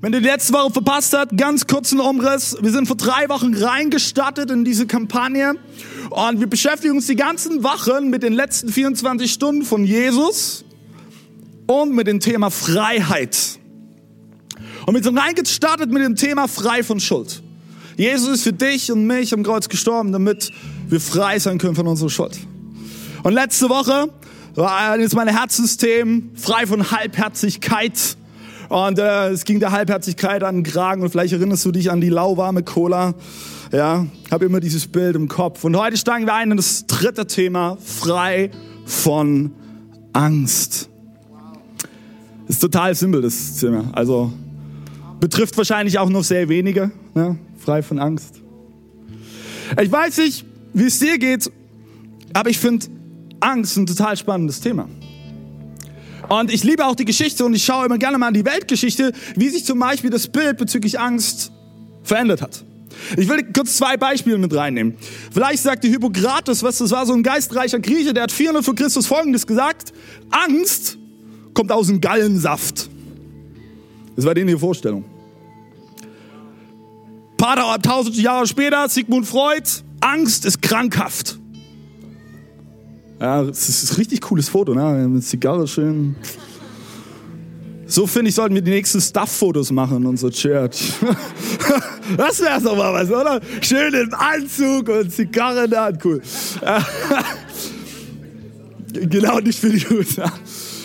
Wenn du die letzte Woche verpasst hast, ganz kurzen Umriss. Wir sind vor drei Wochen reingestartet in diese Kampagne und wir beschäftigen uns die ganzen Wochen mit den letzten 24 Stunden von Jesus und mit dem Thema Freiheit. Und wir sind reingestartet mit dem Thema frei von Schuld. Jesus ist für dich und mich am Kreuz gestorben, damit wir frei sein können von unserer Schuld. Und letzte Woche war jetzt mein Herzenssystem frei von Halbherzigkeit und äh, es ging der Halbherzigkeit an den Kragen und vielleicht erinnerst du dich an die lauwarme Cola. Ja, habe immer dieses Bild im Kopf. Und heute steigen wir ein in das dritte Thema, frei von Angst. Ist total simpel, das Thema. Also betrifft wahrscheinlich auch noch sehr wenige, ne? frei von Angst. Ich weiß nicht, wie es dir geht, aber ich finde Angst ein total spannendes Thema. Und ich liebe auch die Geschichte und ich schaue immer gerne mal an die Weltgeschichte, wie sich zum Beispiel das Bild bezüglich Angst verändert hat. Ich will kurz zwei Beispiele mit reinnehmen. Vielleicht sagte Hippokrates, was das war, so ein geistreicher Grieche, der hat 400 vor Christus Folgendes gesagt. Angst kommt aus dem Gallensaft. Das war denen die Vorstellung. Ein paar tausend Jahre später, Sigmund Freud, Angst ist krankhaft. Ja, das ist ein richtig cooles Foto, ne? Mit Zigarre schön. So finde ich, sollten wir die nächsten Stuff-Fotos machen, unser Church. das wäre doch mal was, oder? Schön im Anzug und Zigarre in der Hand, cool. genau, nicht für die gut.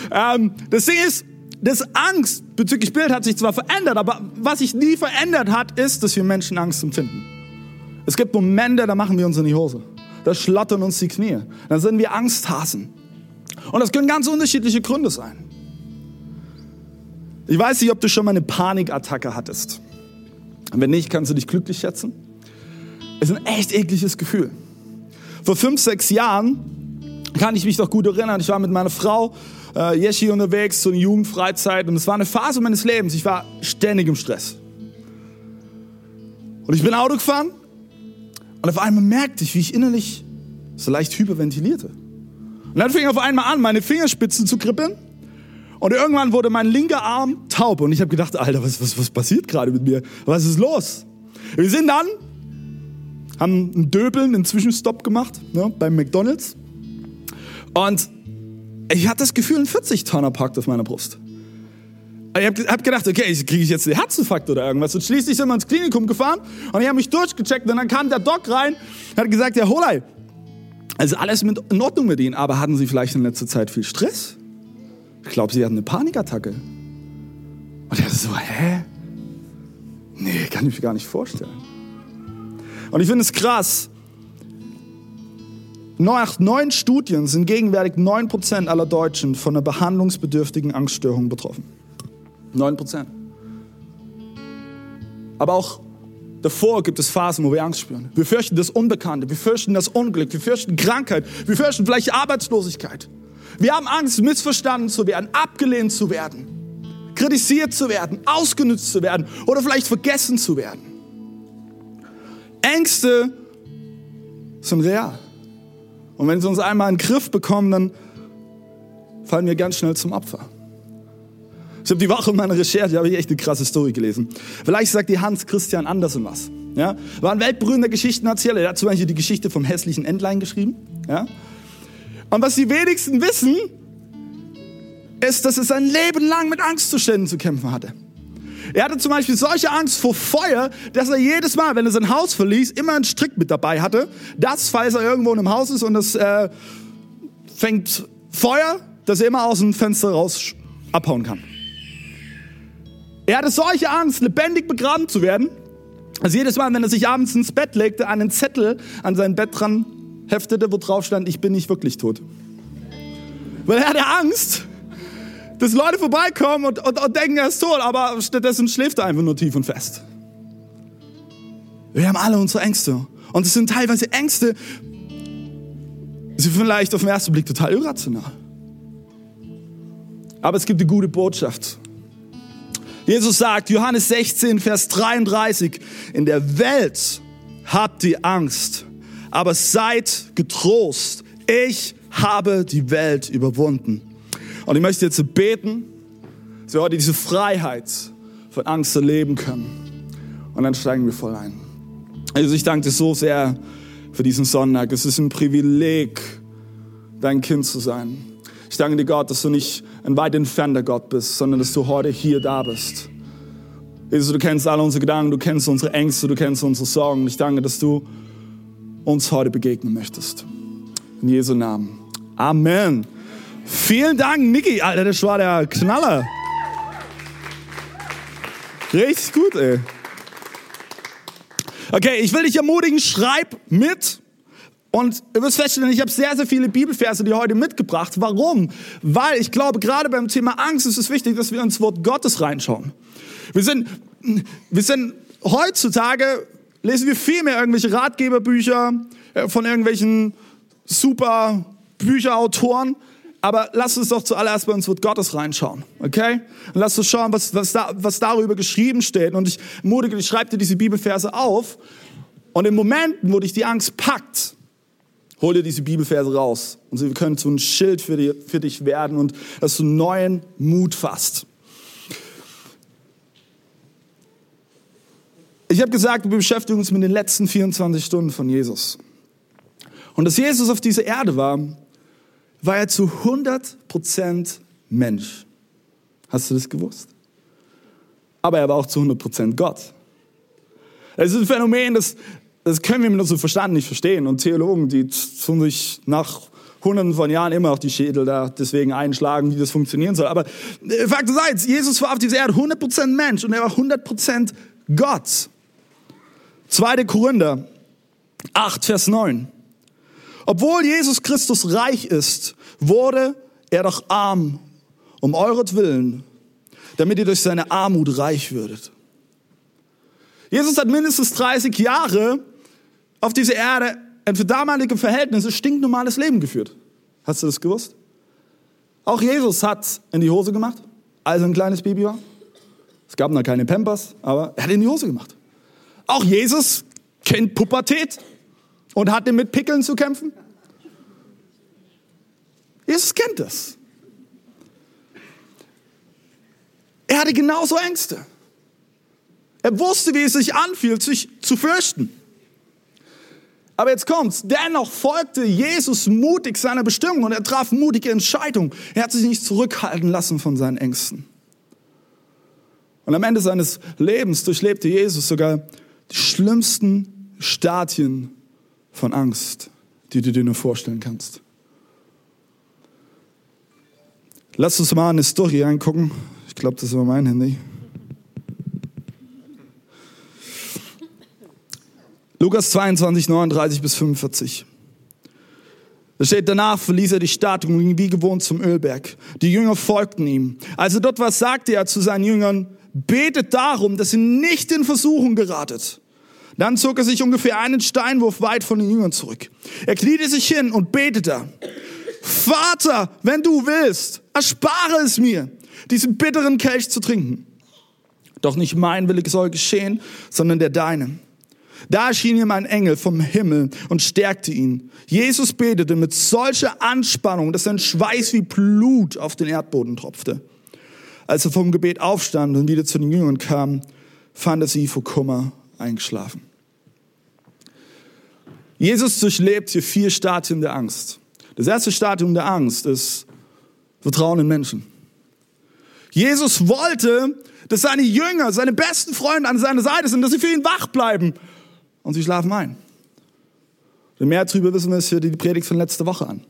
Ähm, das Ding ist, das Angst bezüglich Bild hat sich zwar verändert, aber was sich nie verändert hat, ist, dass wir Menschen Angst empfinden. Es gibt Momente, da machen wir uns in die Hose da schlottern uns die Knie. Dann sind wir Angsthasen. Und das können ganz unterschiedliche Gründe sein. Ich weiß nicht, ob du schon mal eine Panikattacke hattest. wenn nicht, kannst du dich glücklich schätzen. Es ist ein echt ekliges Gefühl. Vor fünf, sechs Jahren kann ich mich doch gut erinnern. Ich war mit meiner Frau äh, Yeshi unterwegs, so eine Jugendfreizeit. Und es war eine Phase meines Lebens. Ich war ständig im Stress. Und ich bin Auto gefahren und auf einmal merkte ich, wie ich innerlich so leicht hyperventilierte. Und dann fing auf einmal an, meine Fingerspitzen zu kribbeln. Und irgendwann wurde mein linker Arm taub. Und ich habe gedacht, Alter, was, was, was passiert gerade mit mir? Was ist los? Wir sind dann, haben einen Döbeln, einen Zwischenstopp gemacht ne, beim McDonalds. Und ich hatte das Gefühl, ein 40-Tonner parkt auf meiner Brust. Ich habe hab gedacht, okay, kriege ich jetzt einen Herzinfarkt oder irgendwas. Und schließlich sind wir ins Klinikum gefahren und ich habe mich durchgecheckt und dann kam der Doc rein und hat gesagt, Herr Holei, also alles in Ordnung mit Ihnen, aber hatten Sie vielleicht in letzter Zeit viel Stress? Ich glaube, Sie hatten eine Panikattacke. Und er so, hä? Nee, kann ich mir gar nicht vorstellen. Und ich finde es krass. Nach neun Studien sind gegenwärtig 9% aller Deutschen von einer behandlungsbedürftigen Angststörung betroffen. 9 Prozent. Aber auch davor gibt es Phasen, wo wir Angst spüren. Wir fürchten das Unbekannte, wir fürchten das Unglück, wir fürchten Krankheit, wir fürchten vielleicht Arbeitslosigkeit. Wir haben Angst, missverstanden zu werden, abgelehnt zu werden, kritisiert zu werden, ausgenutzt zu werden oder vielleicht vergessen zu werden. Ängste sind real. Und wenn sie uns einmal in den Griff bekommen, dann fallen wir ganz schnell zum Opfer. Ich habe die Woche in meiner Recherche habe ich echt eine krasse Story gelesen. Vielleicht sagt die Hans Christian Andersen was. Ja? War ein weltberühmter Geschichtenerzähler. Er hat zum Beispiel die Geschichte vom hässlichen Entlein geschrieben. Ja? Und was die wenigsten wissen, ist, dass er sein Leben lang mit Angstzuständen zu kämpfen hatte. Er hatte zum Beispiel solche Angst vor Feuer, dass er jedes Mal, wenn er sein Haus verließ, immer einen Strick mit dabei hatte. Das, falls er irgendwo in einem Haus ist und es äh, fängt Feuer, dass er immer aus dem Fenster raus abhauen kann. Er hatte solche Angst, lebendig begraben zu werden. Also jedes Mal, wenn er sich abends ins Bett legte, einen Zettel an sein Bett dran heftete, wo drauf stand, ich bin nicht wirklich tot. Weil er hatte Angst, dass Leute vorbeikommen und, und, und denken, er ist tot, aber stattdessen schläft er einfach nur tief und fest. Wir haben alle unsere Ängste. Und es sind teilweise Ängste, Sie vielleicht auf den ersten Blick total irrational. Aber es gibt eine gute Botschaft. Jesus sagt, Johannes 16, Vers 33, in der Welt habt ihr Angst, aber seid getrost. Ich habe die Welt überwunden. Und ich möchte jetzt beten, dass wir heute diese Freiheit von Angst erleben können. Und dann steigen wir voll ein. Also ich danke dir so sehr für diesen Sonntag. Es ist ein Privileg, dein Kind zu sein. Ich danke dir, Gott, dass du nicht ein weit entfernter Gott bist, sondern dass du heute hier da bist. Jesus, du kennst alle unsere Gedanken, du kennst unsere Ängste, du kennst unsere Sorgen. Ich danke, dass du uns heute begegnen möchtest. In Jesu Namen. Amen. Vielen Dank, Niki. Alter, das war der Knaller. Richtig gut, ey. Okay, ich will dich ermutigen, schreib mit. Und ihr wirst feststellen, ich habe sehr, sehr viele Bibelverse die heute mitgebracht. Warum? Weil ich glaube, gerade beim Thema Angst ist es wichtig, dass wir ins Wort Gottes reinschauen. Wir sind, wir sind heutzutage, lesen wir viel mehr irgendwelche Ratgeberbücher äh, von irgendwelchen super Bücherautoren. Aber lass uns doch zuallererst bei uns Wort Gottes reinschauen, okay? Und lass uns schauen, was, was, da, was darüber geschrieben steht. Und ich mutige, ich schreibe dir diese Bibelverse auf. Und im Momenten, wo dich die Angst packt, hol dir diese Bibelverse raus. Und sie können zu einem Schild für, die, für dich werden und dass du neuen Mut fasst. Ich habe gesagt, wir beschäftigen uns mit den letzten 24 Stunden von Jesus. Und dass Jesus auf dieser Erde war, war er zu 100% Mensch. Hast du das gewusst? Aber er war auch zu 100% Gott. Es ist ein Phänomen, das, das können wir mit unserem Verstand nicht verstehen. Und Theologen, die tun sich nach hunderten von Jahren immer noch die Schädel da deswegen einschlagen, wie das funktionieren soll. Aber äh, Fakt ist Jesus war auf dieser Erde 100% Mensch und er war 100% Gott. 2. Korinther 8, Vers 9. Obwohl Jesus Christus reich ist, wurde er doch arm um euretwillen, damit ihr durch seine Armut reich würdet. Jesus hat mindestens 30 Jahre auf dieser Erde ein für damalige Verhältnisse stinknormales Leben geführt. Hast du das gewusst? Auch Jesus hat in die Hose gemacht, als er ein kleines Baby war. Es gab noch keine Pampers, aber er hat in die Hose gemacht. Auch Jesus kennt Pubertät und hatte mit Pickeln zu kämpfen. Jesus kennt das. Er hatte genauso Ängste. Er wusste, wie es sich anfühlt, sich zu fürchten. Aber jetzt kommt's. Dennoch folgte Jesus mutig seiner Bestimmung und er traf mutige Entscheidungen. Er hat sich nicht zurückhalten lassen von seinen Ängsten. Und am Ende seines Lebens durchlebte Jesus sogar die schlimmsten Stadien von Angst, die du dir nur vorstellen kannst. Lass uns mal eine Story angucken. Ich glaube, das war mein Handy. Lukas 22, 39 bis 45. Da steht, danach verließ er die Stadt und ging wie gewohnt zum Ölberg. Die Jünger folgten ihm. Als er dort war, sagte er zu seinen Jüngern, betet darum, dass ihr nicht in Versuchung geratet. Dann zog er sich ungefähr einen Steinwurf weit von den Jüngern zurück. Er kniete sich hin und betete. Vater, wenn du willst, erspare es mir, diesen bitteren Kelch zu trinken. Doch nicht mein Wille soll geschehen, sondern der deine. Da erschien ihm ein Engel vom Himmel und stärkte ihn. Jesus betete mit solcher Anspannung, dass sein Schweiß wie Blut auf den Erdboden tropfte. Als er vom Gebet aufstand und wieder zu den Jüngern kam, fand er sie vor Kummer eingeschlafen. Jesus durchlebt hier vier Stadien der Angst. Das erste Stadium der Angst ist Vertrauen in Menschen. Jesus wollte, dass seine Jünger, seine besten Freunde an seiner Seite sind, dass sie für ihn wach bleiben. Und sie schlafen ein. Und mehr darüber wissen wir es für die Predigt von letzter Woche an.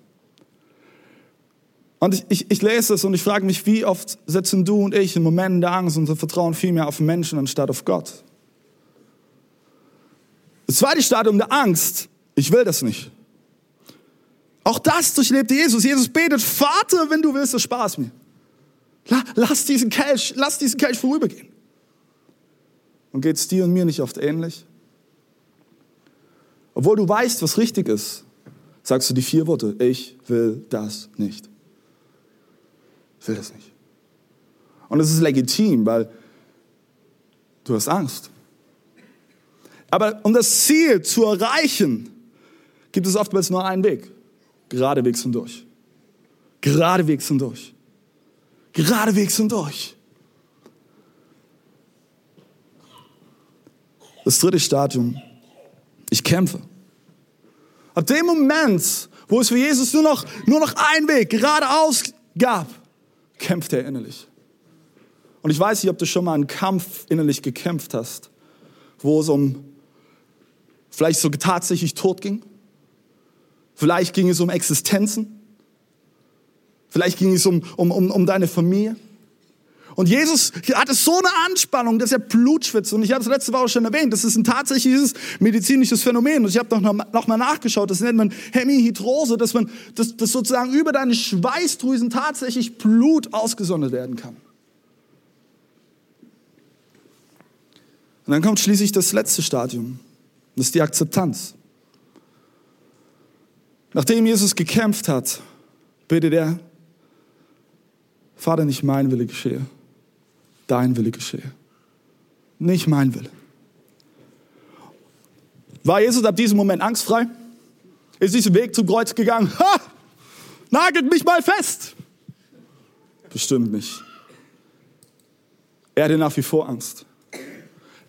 Und ich, ich, ich lese es und ich frage mich, wie oft setzen du und ich in Momenten der Angst unser Vertrauen viel mehr auf Menschen anstatt auf Gott? Das zweite Stadium der Angst, ich will das nicht. Auch das durchlebte Jesus. Jesus betet, Vater, wenn du willst, erspar mir. Lass diesen Kelch, lass diesen Kelch vorübergehen. Und geht es dir und mir nicht oft ähnlich? Obwohl du weißt, was richtig ist, sagst du die vier Worte, ich will das nicht. Ich will das nicht. Und es ist legitim, weil du hast Angst. Aber um das Ziel zu erreichen, gibt es oftmals nur einen Weg. Geradewegs und durch. Geradewegs und durch. Geradewegs und durch. Das dritte Stadium. Ich kämpfe. Ab dem Moment, wo es für Jesus nur noch, nur noch einen Weg geradeaus gab, kämpft er innerlich. Und ich weiß nicht, ob du schon mal einen Kampf innerlich gekämpft hast, wo es um vielleicht so tatsächlich Tod ging. Vielleicht ging es um Existenzen. Vielleicht ging es um, um, um, um deine Familie. Und Jesus hatte so eine Anspannung, dass er Blut schwitzt. Und ich habe es letzte Woche schon erwähnt, das ist ein tatsächliches medizinisches Phänomen. Und ich habe noch, noch mal nachgeschaut, das nennt man Hemihydrose, dass, man, dass, dass sozusagen über deine Schweißdrüsen tatsächlich Blut ausgesondert werden kann. Und dann kommt schließlich das letzte Stadium. Das ist die Akzeptanz. Nachdem Jesus gekämpft hat, bittet er, Vater, nicht mein Wille geschehe, dein Wille geschehe. Nicht mein Wille. War Jesus ab diesem Moment angstfrei? Ist diesen Weg zum Kreuz gegangen? Ha! Nagelt mich mal fest! Bestimmt nicht. Er hatte nach wie vor Angst.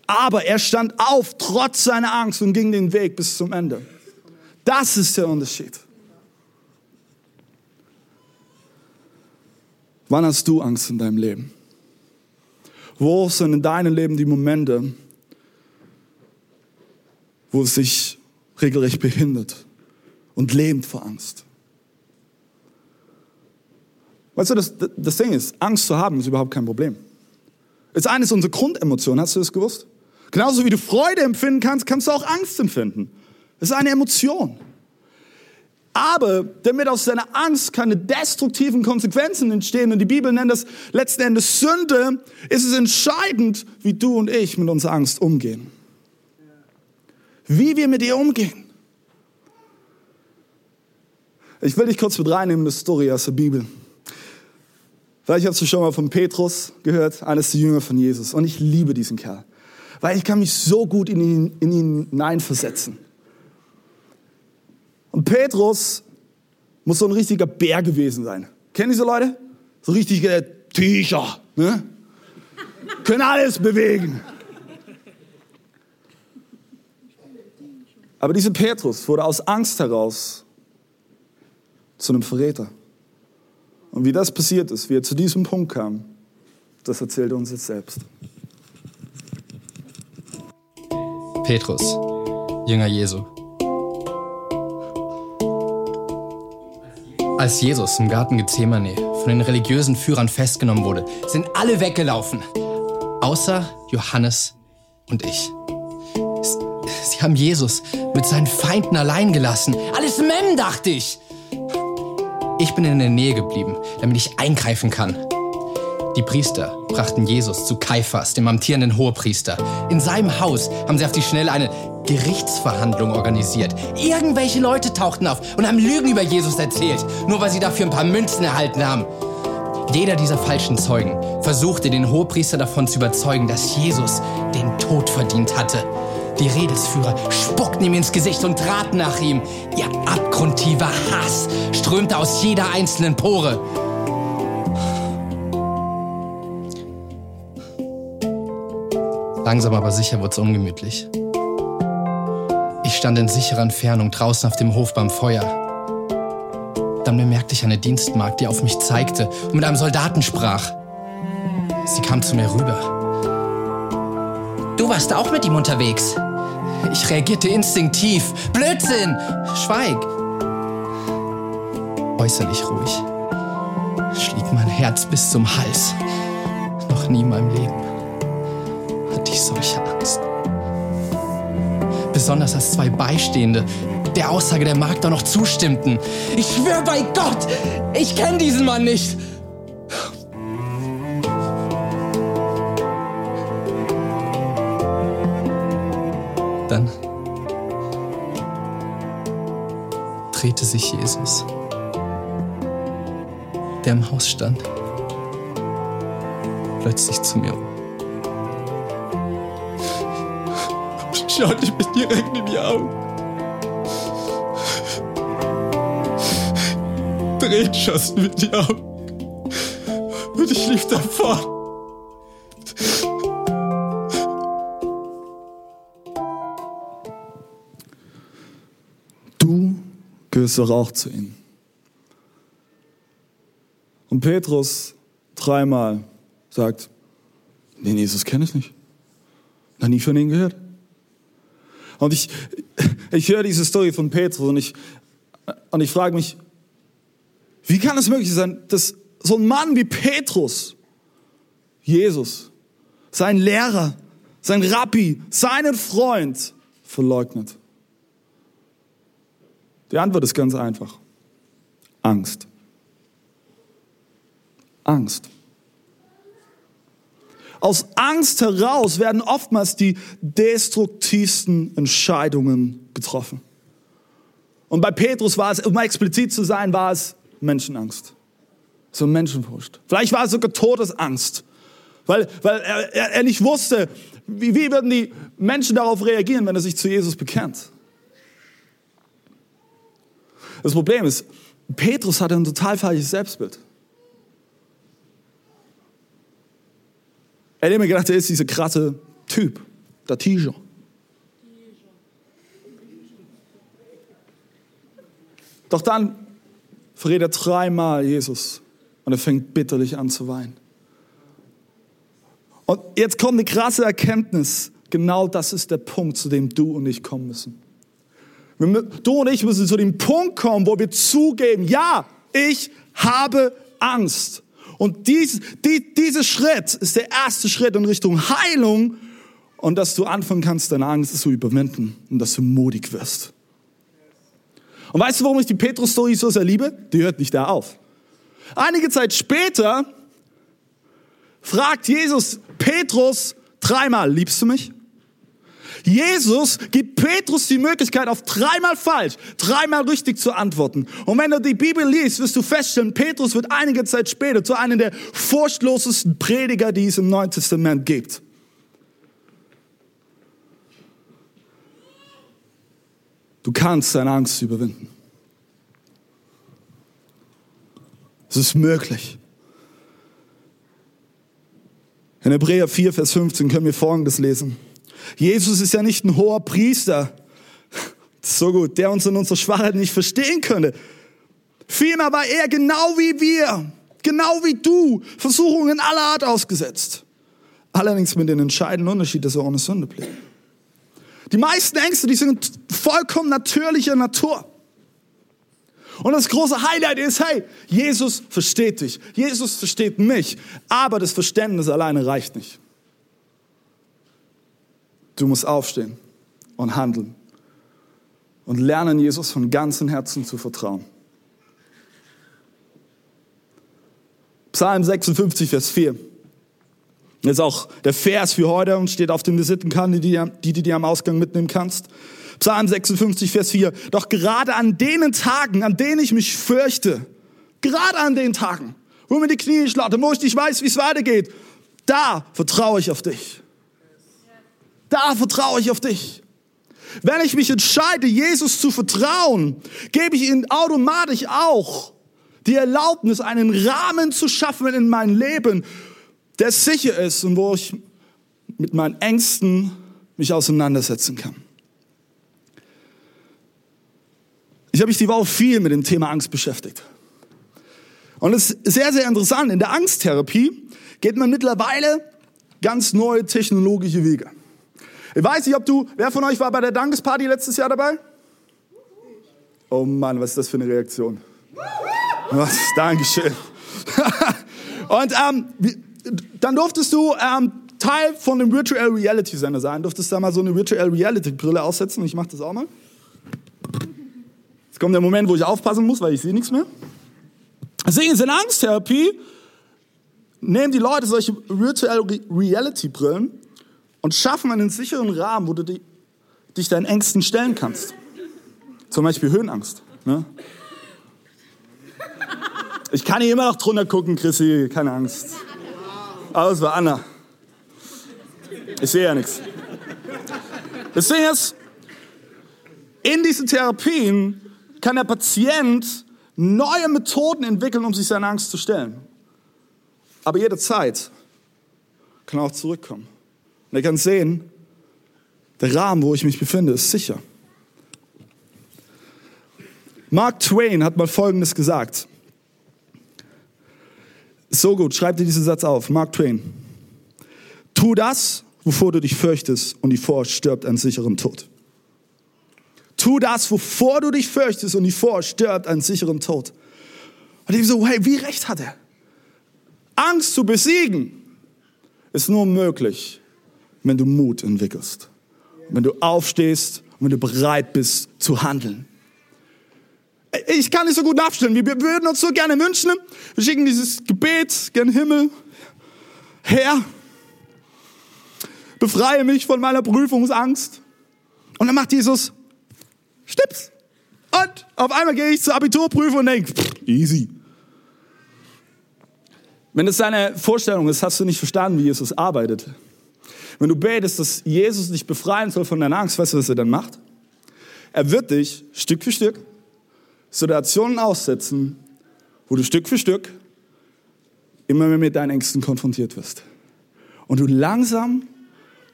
Aber er stand auf, trotz seiner Angst und ging den Weg bis zum Ende. Das ist der Unterschied. Wann hast du Angst in deinem Leben? Wo sind in deinem Leben die Momente, wo es sich regelrecht behindert und lähmt vor Angst? Weißt du, das, das Ding ist, Angst zu haben ist überhaupt kein Problem. Ist eines unserer Grundemotionen, hast du das gewusst? Genauso wie du Freude empfinden kannst, kannst du auch Angst empfinden. Es ist eine Emotion. Aber damit aus deiner Angst keine destruktiven Konsequenzen entstehen, und die Bibel nennt das letzten Endes Sünde, ist es entscheidend, wie du und ich mit unserer Angst umgehen. Wie wir mit ihr umgehen. Ich will dich kurz mit reinnehmen in die Story aus der Bibel. Vielleicht hast du schon mal von Petrus gehört, eines der Jünger von Jesus. Und ich liebe diesen Kerl, weil ich kann mich so gut in ihn, in ihn hineinversetzen. Und Petrus muss so ein richtiger Bär gewesen sein. Kennen diese Leute? So richtige Tücher. Ne? Können alles bewegen. Aber dieser Petrus wurde aus Angst heraus zu einem Verräter. Und wie das passiert ist, wie er zu diesem Punkt kam, das erzählt er uns jetzt selbst. Petrus, Jünger Jesu. Als Jesus im Garten Gethsemane von den religiösen Führern festgenommen wurde, sind alle weggelaufen. Außer Johannes und ich. Sie haben Jesus mit seinen Feinden allein gelassen. Alles Mem, dachte ich. Ich bin in der Nähe geblieben, damit ich eingreifen kann. Die Priester brachten Jesus zu Kaiphas, dem amtierenden Hohepriester. In seinem Haus haben sie auf die Schnelle eine Gerichtsverhandlung organisiert. Irgendwelche Leute tauchten auf und haben Lügen über Jesus erzählt, nur weil sie dafür ein paar Münzen erhalten haben. Jeder dieser falschen Zeugen versuchte den Hohepriester davon zu überzeugen, dass Jesus den Tod verdient hatte. Die Redelsführer spuckten ihm ins Gesicht und traten nach ihm. Ihr abgrundtiefer Hass strömte aus jeder einzelnen Pore. Langsam aber sicher wurde es ungemütlich. Ich stand in sicherer Entfernung draußen auf dem Hof beim Feuer. Dann bemerkte ich eine Dienstmagd, die auf mich zeigte und mit einem Soldaten sprach. Sie kam zu mir rüber. Du warst auch mit ihm unterwegs. Ich reagierte instinktiv. Blödsinn! Schweig! Äußerlich ruhig. Schlieg mein Herz bis zum Hals. Noch nie in meinem Leben hatte ich solche Angst. Besonders als zwei Beistehende der Aussage der Magd auch noch zustimmten. Ich schwöre bei Gott, ich kenne diesen Mann nicht. Dann drehte sich Jesus, der im Haus stand, plötzlich zu mir um. Schaute mich direkt in die Augen. Tränen mit die Augen. Und ich lief davon. Du gehörst doch auch zu ihnen. Und Petrus dreimal sagt, den Jesus kenne ich nicht. Noch nie von ihm gehört. Und ich, ich höre diese Story von Petrus und ich, und ich frage mich, wie kann es möglich sein, dass so ein Mann wie Petrus, Jesus, sein Lehrer, sein Rabbi, seinen Freund verleugnet? Die Antwort ist ganz einfach. Angst. Angst. Aus Angst heraus werden oftmals die destruktivsten Entscheidungen getroffen. Und bei Petrus war es, um explizit zu sein, war es Menschenangst. So Menschenfurcht. Vielleicht war es sogar Todesangst. Weil, weil er, er, nicht wusste, wie, wie würden die Menschen darauf reagieren, wenn er sich zu Jesus bekennt. Das Problem ist, Petrus hatte ein total falsches Selbstbild. Er hat immer gedacht, er ist dieser krasse Typ, der Tiger. Doch dann verrät er dreimal Jesus und er fängt bitterlich an zu weinen. Und jetzt kommt eine krasse Erkenntnis. Genau das ist der Punkt, zu dem du und ich kommen müssen. Du und ich müssen zu dem Punkt kommen, wo wir zugeben, ja, ich habe Angst. Und dies, die, dieser Schritt ist der erste Schritt in Richtung Heilung und dass du anfangen kannst, deine Angst zu überwinden und dass du mutig wirst. Und weißt du, warum ich die Petrus-Story so sehr liebe? Die hört nicht da auf. Einige Zeit später fragt Jesus Petrus dreimal, liebst du mich? Jesus gibt Petrus die Möglichkeit, auf dreimal falsch, dreimal richtig zu antworten. Und wenn du die Bibel liest, wirst du feststellen, Petrus wird einige Zeit später zu einem der furchtlosesten Prediger, die es im Neuen Testament gibt. Du kannst deine Angst überwinden. Es ist möglich. In Hebräer 4, Vers 15 können wir Folgendes lesen. Jesus ist ja nicht ein hoher Priester, so gut, der uns in unserer Schwachheit nicht verstehen könnte. Vielmehr war er genau wie wir, genau wie du, Versuchungen aller Art ausgesetzt. Allerdings mit dem entscheidenden Unterschied, dass er ohne Sünde blieb. Die meisten Ängste, die sind vollkommen natürlicher Natur. Und das große Highlight ist, hey, Jesus versteht dich. Jesus versteht mich. Aber das Verständnis alleine reicht nicht. Du musst aufstehen und handeln und lernen, Jesus von ganzem Herzen zu vertrauen. Psalm 56, Vers 4. Das ist auch der Vers für heute und steht auf dem Visitenkarte, die, die du dir am Ausgang mitnehmen kannst. Psalm 56, Vers 4. Doch gerade an denen Tagen, an denen ich mich fürchte, gerade an den Tagen, wo mir die Knie schlattern, wo ich nicht weiß, wie es weitergeht, da vertraue ich auf dich. Da vertraue ich auf dich. Wenn ich mich entscheide, Jesus zu vertrauen, gebe ich ihm automatisch auch die Erlaubnis, einen Rahmen zu schaffen in mein Leben, der sicher ist und wo ich mit meinen Ängsten mich auseinandersetzen kann. Ich habe mich die Woche viel mit dem Thema Angst beschäftigt. Und es ist sehr, sehr interessant. In der Angsttherapie geht man mittlerweile ganz neue technologische Wege. Ich weiß nicht, ob du, wer von euch war bei der Dankesparty letztes Jahr dabei? Oh Mann, was ist das für eine Reaktion? Was? Dankeschön. Und ähm, dann durftest du ähm, Teil von dem Virtual Reality Sender sein. Durftest da mal so eine Virtual Reality Brille aussetzen. Ich mache das auch mal. Jetzt kommt der Moment, wo ich aufpassen muss, weil ich sehe nichts mehr. Deswegen ist in Angsttherapie, nehmen die Leute solche Virtual Reality Brillen und schaffen einen sicheren Rahmen, wo du dich deinen Ängsten stellen kannst. Zum Beispiel Höhenangst. Ne? Ich kann hier immer noch drunter gucken, Chrissy, keine Angst. Aber es war Anna. Ich sehe ja nichts. Das Ding ist, in diesen Therapien kann der Patient neue Methoden entwickeln, um sich seiner Angst zu stellen. Aber jede Zeit kann auch zurückkommen. Und er kann sehen, der Rahmen, wo ich mich befinde, ist sicher. Mark Twain hat mal Folgendes gesagt. So gut, schreib dir diesen Satz auf. Mark Twain. Tu das, wovor du dich fürchtest, und die Vor stirbt einen sicheren Tod. Tu das, wovor du dich fürchtest, und die Vor stirbt einen sicheren Tod. Und ich so, hey, wie recht hat er? Angst zu besiegen ist nur möglich, wenn du Mut entwickelst. Wenn du aufstehst und wenn du bereit bist zu handeln. Ich kann nicht so gut nachstellen. Wir würden uns so gerne wünschen. Wir schicken dieses Gebet gen Himmel. Herr, befreie mich von meiner Prüfungsangst. Und dann macht Jesus Stips. Und auf einmal gehe ich zur Abiturprüfung und denke, easy. Wenn es deine Vorstellung ist, hast du nicht verstanden, wie Jesus arbeitet. Wenn du betest, dass Jesus dich befreien soll von deiner Angst, weißt du, was er dann macht? Er wird dich Stück für Stück Situationen aussetzen, wo du Stück für Stück immer mehr mit deinen Ängsten konfrontiert wirst. Und du langsam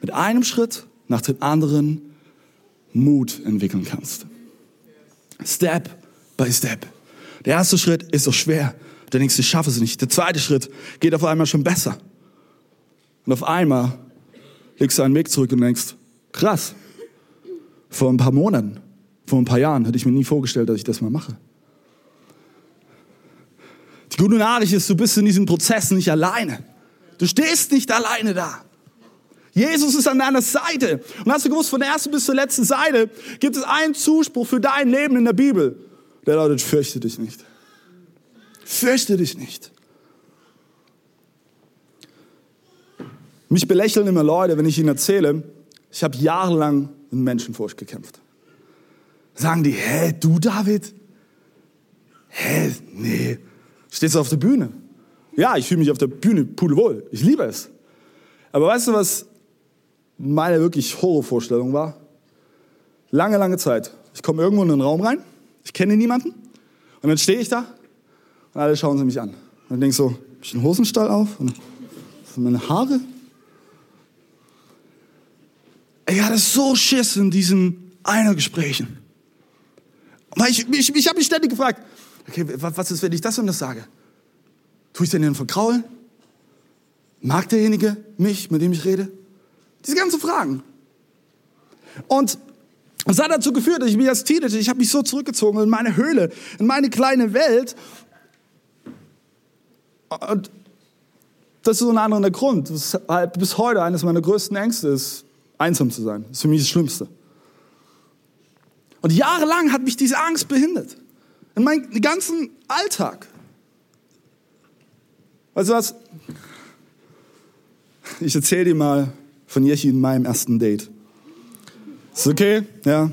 mit einem Schritt nach dem anderen Mut entwickeln kannst. Step by Step. Der erste Schritt ist so schwer. Der nächste, ich schaffe es nicht. Der zweite Schritt geht auf einmal schon besser. Und auf einmal legst du einen Weg zurück und denkst, krass, vor ein paar Monaten, vor ein paar Jahren hätte ich mir nie vorgestellt, dass ich das mal mache. Die gute Nachricht ist, du bist in diesem Prozess nicht alleine. Du stehst nicht alleine da. Jesus ist an deiner Seite. Und hast du gewusst, von der ersten bis zur letzten Seite gibt es einen Zuspruch für dein Leben in der Bibel. Der lautet, fürchte dich nicht. Fürchte dich nicht. Mich belächeln immer Leute, wenn ich ihnen erzähle, ich habe jahrelang mit Menschenfurcht gekämpft. Sagen die, hä, du David? Hä, nee. Stehst du auf der Bühne? Ja, ich fühle mich auf der Bühne pudelwohl. Ich liebe es. Aber weißt du, was meine wirklich Horrorvorstellung war? Lange, lange Zeit. Ich komme irgendwo in einen Raum rein, ich kenne niemanden und dann stehe ich da und alle schauen sie mich an. Und dann denke ich so, hab ich einen Hosenstall auf? Und meine Haare? Ich hatte so Schiss in diesen Einergesprächen. Weil ich, ich, ich habe mich ständig gefragt, okay, was ist, wenn ich das und das sage? Tue ich den verkraulen? Mag derjenige mich, mit dem ich rede? Diese ganzen Fragen. Und es hat dazu geführt, dass ich mich als Teenager, ich habe mich so zurückgezogen in meine Höhle, in meine kleine Welt. Und das ist so ein anderer Grund. Halt bis heute eines meiner größten Ängste ist, einsam zu sein. Das ist für mich das Schlimmste. Und jahrelang hat mich diese Angst behindert. In meinem ganzen Alltag. Weißt du was? Ich erzähle dir mal von Jechi in meinem ersten Date. Ist okay? Ja.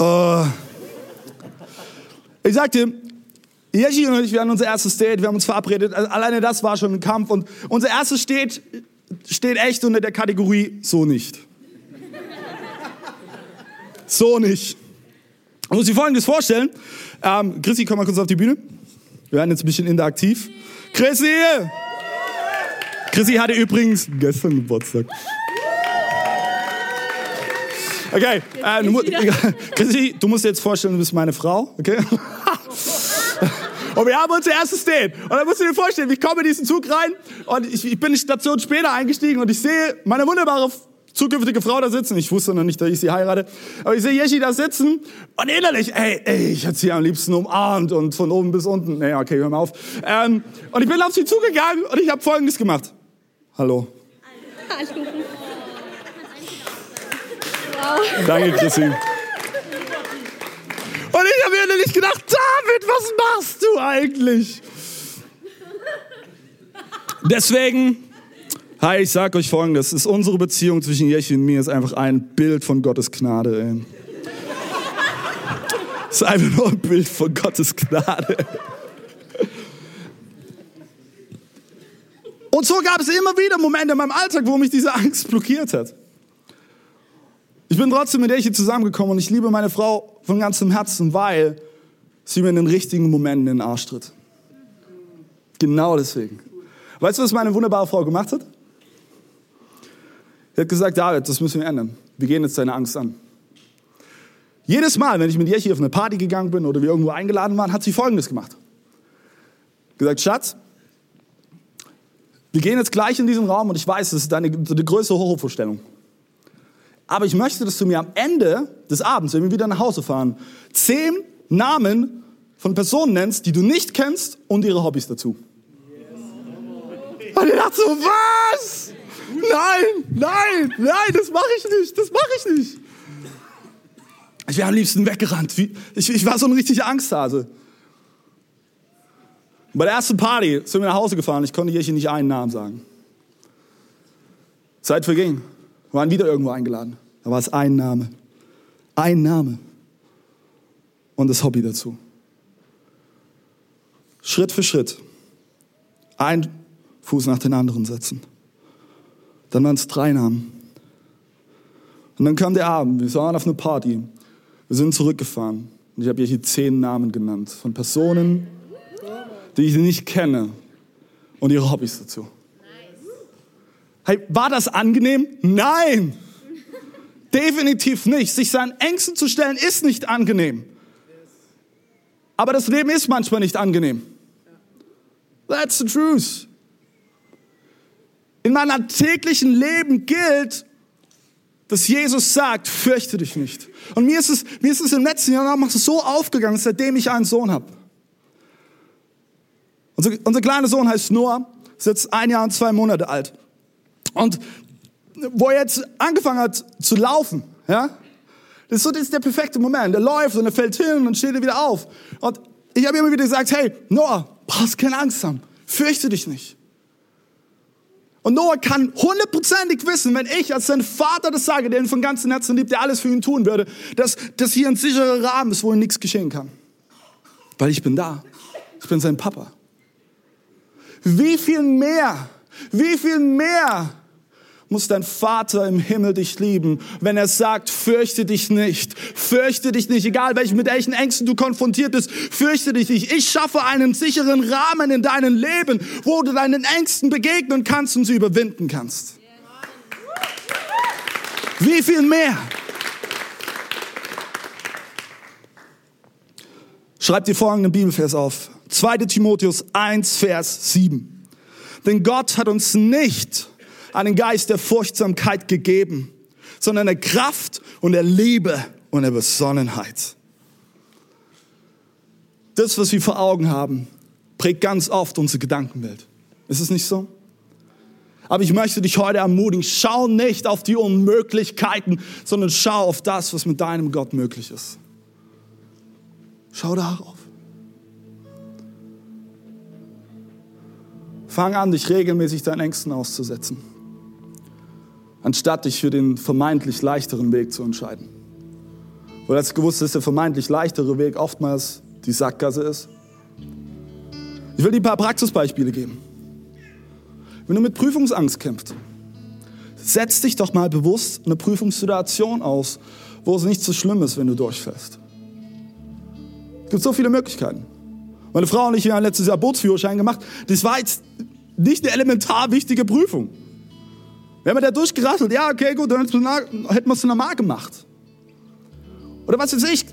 Uh, ich sag dir, Jechi und ich, wir hatten unser erstes Date, wir haben uns verabredet. Also alleine das war schon ein Kampf. Und unser erstes steht, steht echt unter der Kategorie so nicht. So nicht. Ich muss dir Folgendes vorstellen. Ähm, Chrissy, komm mal kurz auf die Bühne. Wir werden jetzt ein bisschen interaktiv. Chrissy! Chrissy hatte übrigens gestern Geburtstag. Okay, äh, du, Chrissy, du musst dir jetzt vorstellen, du bist meine Frau, okay? Und wir haben unser erstes Date. Und dann musst du dir vorstellen, ich komme in diesen Zug rein und ich, ich bin eine Station später eingestiegen und ich sehe meine wunderbare zukünftige Frau da sitzen. Ich wusste noch nicht, dass ich sie heirate. Aber ich sehe Yeshi da sitzen und innerlich, ey, ey, ich hätte sie am liebsten umarmt und von oben bis unten. Nee, okay, hör mal auf. Ähm, und ich bin auf sie zugegangen und ich habe Folgendes gemacht. Hallo. Hallo. Danke, Chrissy. Und ich habe mir innerlich gedacht, David, was machst du eigentlich? Deswegen Hi, ich sag euch folgendes, ist unsere Beziehung zwischen Jechi und mir ist einfach ein Bild von Gottes Gnade. Ey. Ist einfach nur ein Bild von Gottes Gnade. Und so gab es immer wieder Momente in meinem Alltag, wo mich diese Angst blockiert hat. Ich bin trotzdem mit ihr hier zusammengekommen und ich liebe meine Frau von ganzem Herzen, weil sie mir in den richtigen Momenten in den Arsch tritt. Genau deswegen. Weißt du, was meine wunderbare Frau gemacht hat? Sie hat gesagt, David, das müssen wir ändern. Wir gehen jetzt deine Angst an. Jedes Mal, wenn ich mit ihr hier auf eine Party gegangen bin oder wir irgendwo eingeladen waren, hat sie Folgendes gemacht. Gesagt, Schatz, wir gehen jetzt gleich in diesen Raum und ich weiß, das ist deine, deine größte Horrorvorstellung. Aber ich möchte, dass du mir am Ende des Abends, wenn wir wieder nach Hause fahren, zehn Namen von Personen nennst, die du nicht kennst und ihre Hobbys dazu. Und ich dachte so, was? Nein, nein, nein, das mache ich nicht, das mache ich nicht. Ich wäre am liebsten weggerannt. Ich, ich war so ein richtiger Angsthase. Bei der ersten Party sind wir nach Hause gefahren. Ich konnte hier nicht einen Namen sagen. Zeit verging. Wir waren wieder irgendwo eingeladen. Da war es ein Name. Ein Name. Und das Hobby dazu. Schritt für Schritt. Ein Fuß nach den anderen setzen. Dann waren es drei Namen. Und dann kam der Abend. Wir waren auf einer Party. Wir sind zurückgefahren. Und ich habe hier zehn Namen genannt. Von Personen, die ich nicht kenne. Und ihre Hobbys dazu. Hey, war das angenehm? Nein! Definitiv nicht. Sich seinen Ängsten zu stellen, ist nicht angenehm. Aber das Leben ist manchmal nicht angenehm. That's the truth. In meinem täglichen Leben gilt, dass Jesus sagt, fürchte dich nicht. Und mir ist es, mir ist es im letzten Jahr so aufgegangen, seitdem ich einen Sohn habe. Unser, unser kleiner Sohn heißt Noah, ist jetzt ein Jahr und zwei Monate alt. Und wo er jetzt angefangen hat zu laufen, ja, das ist so das ist der perfekte Moment. Er läuft und er fällt hin und steht wieder auf. Und ich habe immer wieder gesagt, hey, Noah, brauchst keine Angst haben. Fürchte dich nicht. Und Noah kann hundertprozentig wissen, wenn ich als sein Vater das sage, der ihn von ganzem Herzen liebt, der alles für ihn tun würde, dass das hier ein sicherer Rahmen ist, wo ihm nichts geschehen kann. Weil ich bin da. Ich bin sein Papa. Wie viel mehr, wie viel mehr muss dein Vater im Himmel dich lieben, wenn er sagt, fürchte dich nicht, fürchte dich nicht, egal mit welchen Ängsten du konfrontiert bist, fürchte dich nicht. Ich schaffe einen sicheren Rahmen in deinem Leben, wo du deinen Ängsten begegnen kannst und sie überwinden kannst. Wie viel mehr? Schreib dir folgenden Bibelvers auf. 2. Timotheus 1, Vers 7. Denn Gott hat uns nicht einen Geist der Furchtsamkeit gegeben, sondern der Kraft und der Liebe und der Besonnenheit. Das, was wir vor Augen haben, prägt ganz oft unsere Gedankenwelt. Ist es nicht so? Aber ich möchte dich heute ermutigen, schau nicht auf die Unmöglichkeiten, sondern schau auf das, was mit deinem Gott möglich ist. Schau darauf. Fang an, dich regelmäßig deinen Ängsten auszusetzen anstatt dich für den vermeintlich leichteren Weg zu entscheiden. Weil du gewusst, dass der vermeintlich leichtere Weg oftmals die Sackgasse ist? Ich will dir ein paar Praxisbeispiele geben. Wenn du mit Prüfungsangst kämpfst, setz dich doch mal bewusst eine Prüfungssituation aus, wo es nicht so schlimm ist, wenn du durchfällst. Es gibt so viele Möglichkeiten. Meine Frau und ich haben letztes Jahr Bootsführerschein gemacht. Das war jetzt nicht eine elementar wichtige Prüfung. Wenn wir da durchgerasselt, ja, okay, gut, dann hätten wir es normal gemacht. Oder was weiß ich,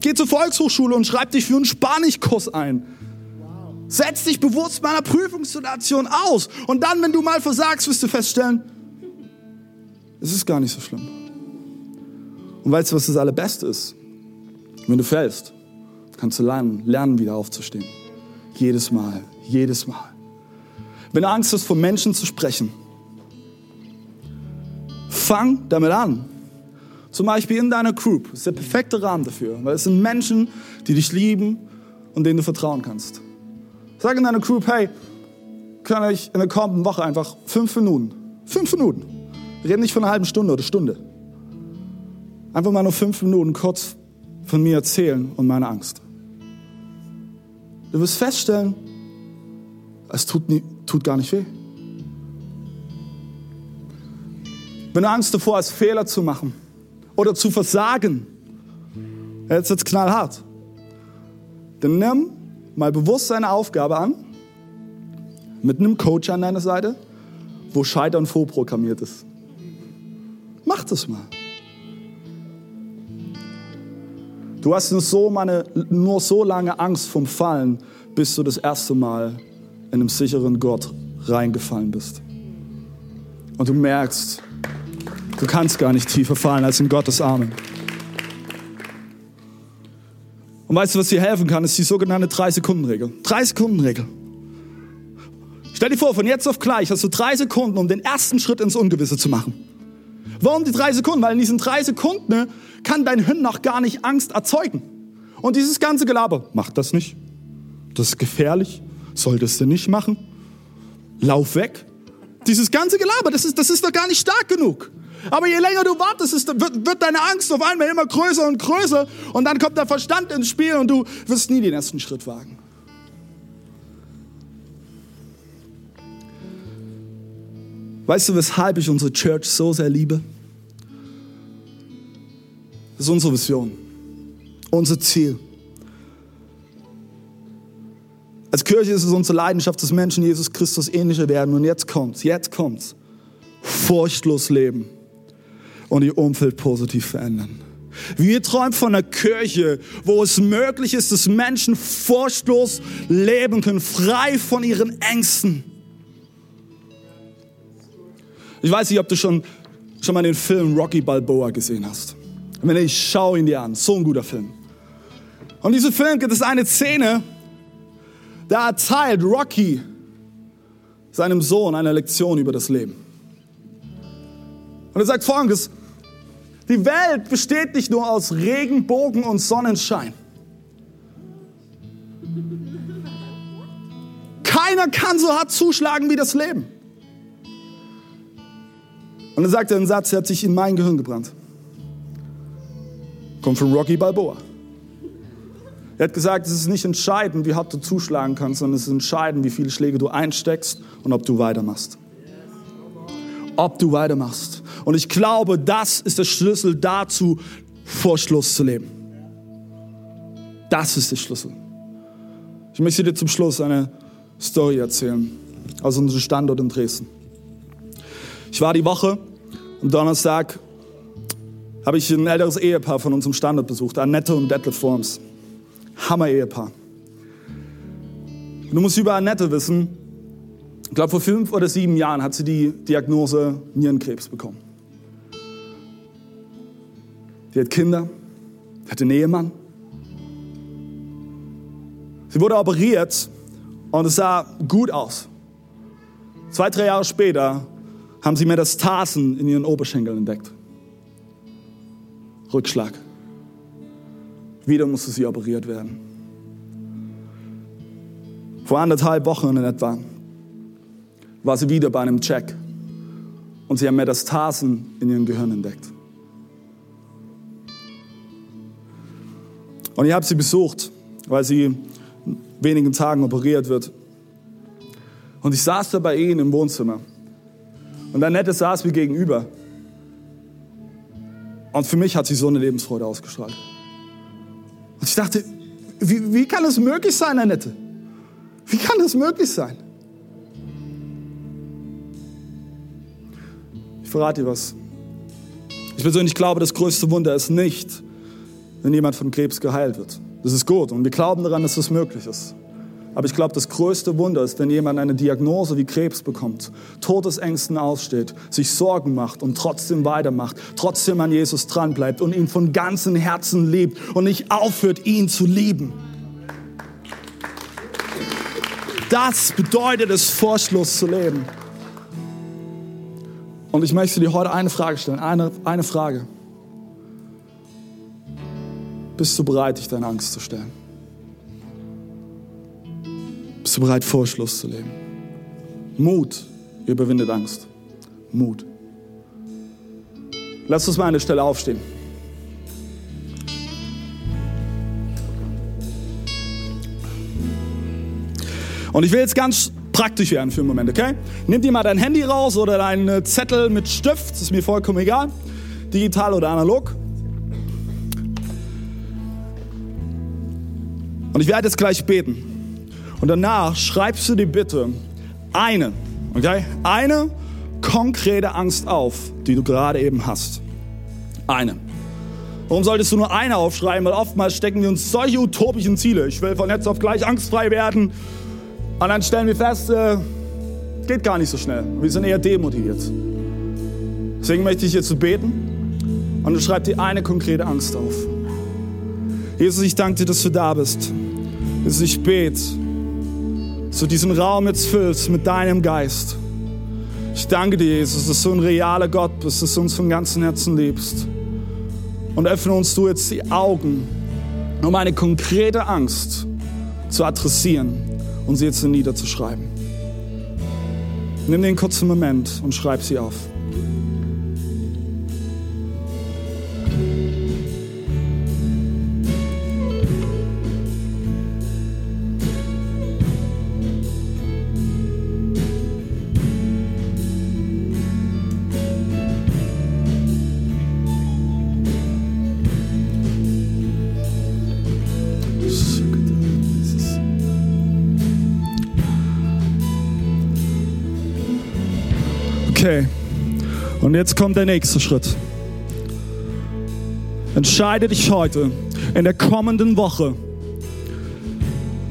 geh zur Volkshochschule und schreib dich für einen Spanischkurs ein. Setz dich bewusst meiner Prüfungssituation aus. Und dann, wenn du mal versagst, wirst du feststellen, es ist gar nicht so schlimm. Und weißt du, was das Allerbeste ist? Wenn du fällst, kannst du lernen, lernen wieder aufzustehen. Jedes Mal, jedes Mal. Wenn du Angst hast, vor Menschen zu sprechen, Fang damit an. Zum Beispiel in deiner Group. Das ist der perfekte Rahmen dafür, weil es sind Menschen, die dich lieben und denen du vertrauen kannst. Sag in deiner Group, hey, kann ich in der kommenden Woche einfach fünf Minuten, fünf Minuten, reden nicht von einer halben Stunde oder Stunde, einfach mal nur fünf Minuten kurz von mir erzählen und meiner Angst. Du wirst feststellen, es tut, nie, tut gar nicht weh. Wenn du Angst davor hast, Fehler zu machen oder zu versagen, jetzt wird es knallhart. Dann nimm mal bewusst eine Aufgabe an, mit einem Coach an deiner Seite, wo Scheitern vorprogrammiert ist. Mach das mal. Du hast nur so, meine, nur so lange Angst vom Fallen, bis du das erste Mal in einem sicheren Gott reingefallen bist. Und du merkst, du kannst gar nicht tiefer fallen als in Gottes Armen. Und weißt du, was dir helfen kann, ist die sogenannte 3-Sekunden-Regel. 3-Sekunden-Regel. Stell dir vor, von jetzt auf gleich hast du drei Sekunden, um den ersten Schritt ins Ungewisse zu machen. Warum die drei Sekunden? Weil in diesen drei Sekunden ne, kann dein Hirn noch gar nicht Angst erzeugen. Und dieses ganze Gelaber, mach das nicht. Das ist gefährlich. Solltest du nicht machen. Lauf weg. Dieses ganze Gelaber, das ist, das ist doch gar nicht stark genug. Aber je länger du wartest, ist, wird, wird deine Angst auf einmal immer größer und größer. Und dann kommt der Verstand ins Spiel und du wirst nie den ersten Schritt wagen. Weißt du, weshalb ich unsere Church so sehr liebe? Das ist unsere Vision, unser Ziel. Als Kirche ist es unsere Leidenschaft, dass Menschen Jesus Christus ähnlicher werden. Und jetzt kommt's, jetzt kommt's. Furchtlos leben und ihr Umfeld positiv verändern. Wir träumen von einer Kirche, wo es möglich ist, dass Menschen furchtlos leben können, frei von ihren Ängsten. Ich weiß nicht, ob du schon, schon mal den Film Rocky Balboa gesehen hast. Wenn ich schaue ihn dir an, so ein guter Film. Und in diesem Film gibt es eine Szene, da erteilt Rocky seinem Sohn eine Lektion über das Leben. Und er sagt folgendes, die Welt besteht nicht nur aus Regenbogen und Sonnenschein. Keiner kann so hart zuschlagen wie das Leben. Und dann sagt er einen Satz, der hat sich in mein Gehirn gebrannt. Kommt von Rocky Balboa. Er hat gesagt, es ist nicht entscheidend, wie hart du zuschlagen kannst, sondern es ist entscheidend, wie viele Schläge du einsteckst und ob du weitermachst. Ob du weitermachst. Und ich glaube, das ist der Schlüssel dazu, vor Schluss zu leben. Das ist der Schlüssel. Ich möchte dir zum Schluss eine Story erzählen aus unserem Standort in Dresden. Ich war die Woche am Donnerstag, habe ich ein älteres Ehepaar von unserem Standort besucht, Annette und Detlef Forms. Hammer-Ehepaar. Du musst über Annette wissen, ich glaube vor fünf oder sieben Jahren hat sie die Diagnose Nierenkrebs bekommen. Sie hat Kinder, hat einen Ehemann. Sie wurde operiert und es sah gut aus. Zwei, drei Jahre später haben sie Metastasen in ihren Oberschenkeln entdeckt. Rückschlag. Wieder musste sie operiert werden. Vor anderthalb Wochen in etwa war sie wieder bei einem Check und sie haben Metastasen in ihrem Gehirn entdeckt. Und ich habe sie besucht, weil sie in wenigen Tagen operiert wird. Und ich saß da bei ihnen im Wohnzimmer. Und Annette saß mir gegenüber. Und für mich hat sie so eine Lebensfreude ausgestrahlt. Und ich dachte, wie, wie kann es möglich sein, Annette? Wie kann das möglich sein? Ich verrate dir was. Ich persönlich glaube, das größte Wunder ist nicht, wenn jemand von Krebs geheilt wird. Das ist gut und wir glauben daran, dass das möglich ist. Aber ich glaube, das größte Wunder ist, wenn jemand eine Diagnose wie Krebs bekommt, Todesängsten aussteht, sich Sorgen macht und trotzdem weitermacht, trotzdem an Jesus dranbleibt und ihn von ganzem Herzen liebt und nicht aufhört, ihn zu lieben. Das bedeutet es, Vorschluss zu leben. Und ich möchte dir heute eine Frage stellen, eine, eine Frage. Bist du bereit, dich deiner Angst zu stellen? Bist du bereit, Vorschluss zu leben? Mut überwindet Angst. Mut. Lass uns mal an der Stelle aufstehen. Und ich will jetzt ganz praktisch werden für einen Moment, okay? Nimm dir mal dein Handy raus oder deinen äh, Zettel mit Stift, ist mir vollkommen egal, digital oder analog. Und ich werde jetzt gleich beten. Und danach schreibst du dir bitte eine, okay? Eine konkrete Angst auf, die du gerade eben hast. Eine. Warum solltest du nur eine aufschreiben? Weil oftmals stecken wir uns solche utopischen Ziele. Ich will von jetzt auf gleich angstfrei werden. Und dann stellen wir fest, äh, geht gar nicht so schnell. Wir sind eher demotiviert. Deswegen möchte ich jetzt beten und du schreibst dir eine konkrete Angst auf. Jesus, ich danke dir, dass du da bist. Jesus, ich bete, dass du diesen Raum jetzt füllst mit deinem Geist. Ich danke dir, Jesus, dass du ein realer Gott bist, dass du uns von ganzem Herzen liebst. Und öffne uns du jetzt die Augen, um eine konkrete Angst zu adressieren und sie jetzt niederzuschreiben. Nimm den kurzen Moment und schreib sie auf. Okay. Und jetzt kommt der nächste Schritt. Entscheide dich heute, in der kommenden Woche,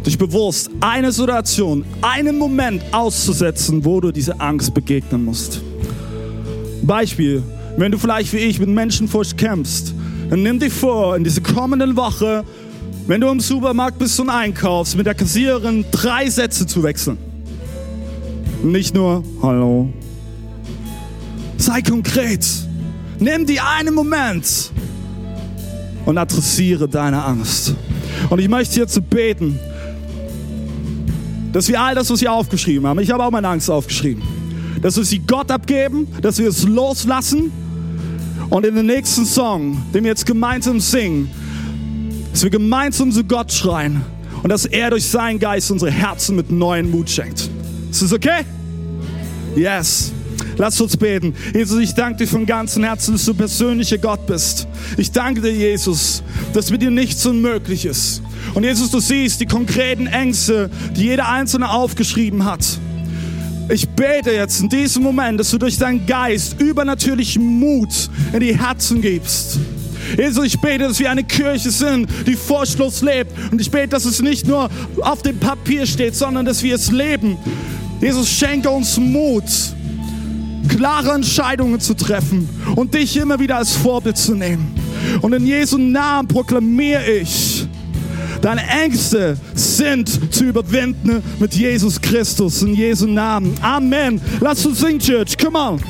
dich bewusst eine Situation, einen Moment auszusetzen, wo du diese Angst begegnen musst. Beispiel, wenn du vielleicht wie ich mit Menschenfurcht kämpfst, dann nimm dich vor, in dieser kommenden Woche, wenn du im Supermarkt bist und einkaufst, mit der Kassiererin drei Sätze zu wechseln. Nicht nur Hallo, Sei konkret. Nimm dir einen Moment und adressiere deine Angst. Und ich möchte jetzt beten, dass wir all das, was wir aufgeschrieben haben, ich habe auch meine Angst aufgeschrieben, dass wir sie Gott abgeben, dass wir es loslassen und in den nächsten Song, den wir jetzt gemeinsam singen, dass wir gemeinsam zu Gott schreien und dass er durch seinen Geist unsere Herzen mit neuen Mut schenkt. Ist das okay? Yes. Lass uns beten. Jesus, ich danke dir von ganzem Herzen, dass du persönlicher Gott bist. Ich danke dir, Jesus, dass mit dir nichts unmöglich ist. Und Jesus, du siehst die konkreten Ängste, die jeder Einzelne aufgeschrieben hat. Ich bete jetzt in diesem Moment, dass du durch deinen Geist übernatürlichen Mut in die Herzen gibst. Jesus, ich bete, dass wir eine Kirche sind, die Vorschluss lebt. Und ich bete, dass es nicht nur auf dem Papier steht, sondern dass wir es leben. Jesus, schenke uns Mut klare Entscheidungen zu treffen und dich immer wieder als Vorbild zu nehmen. Und in Jesu Namen proklamiere ich, deine Ängste sind zu überwinden mit Jesus Christus in Jesu Namen. Amen. Lass uns singen, Church. Come on.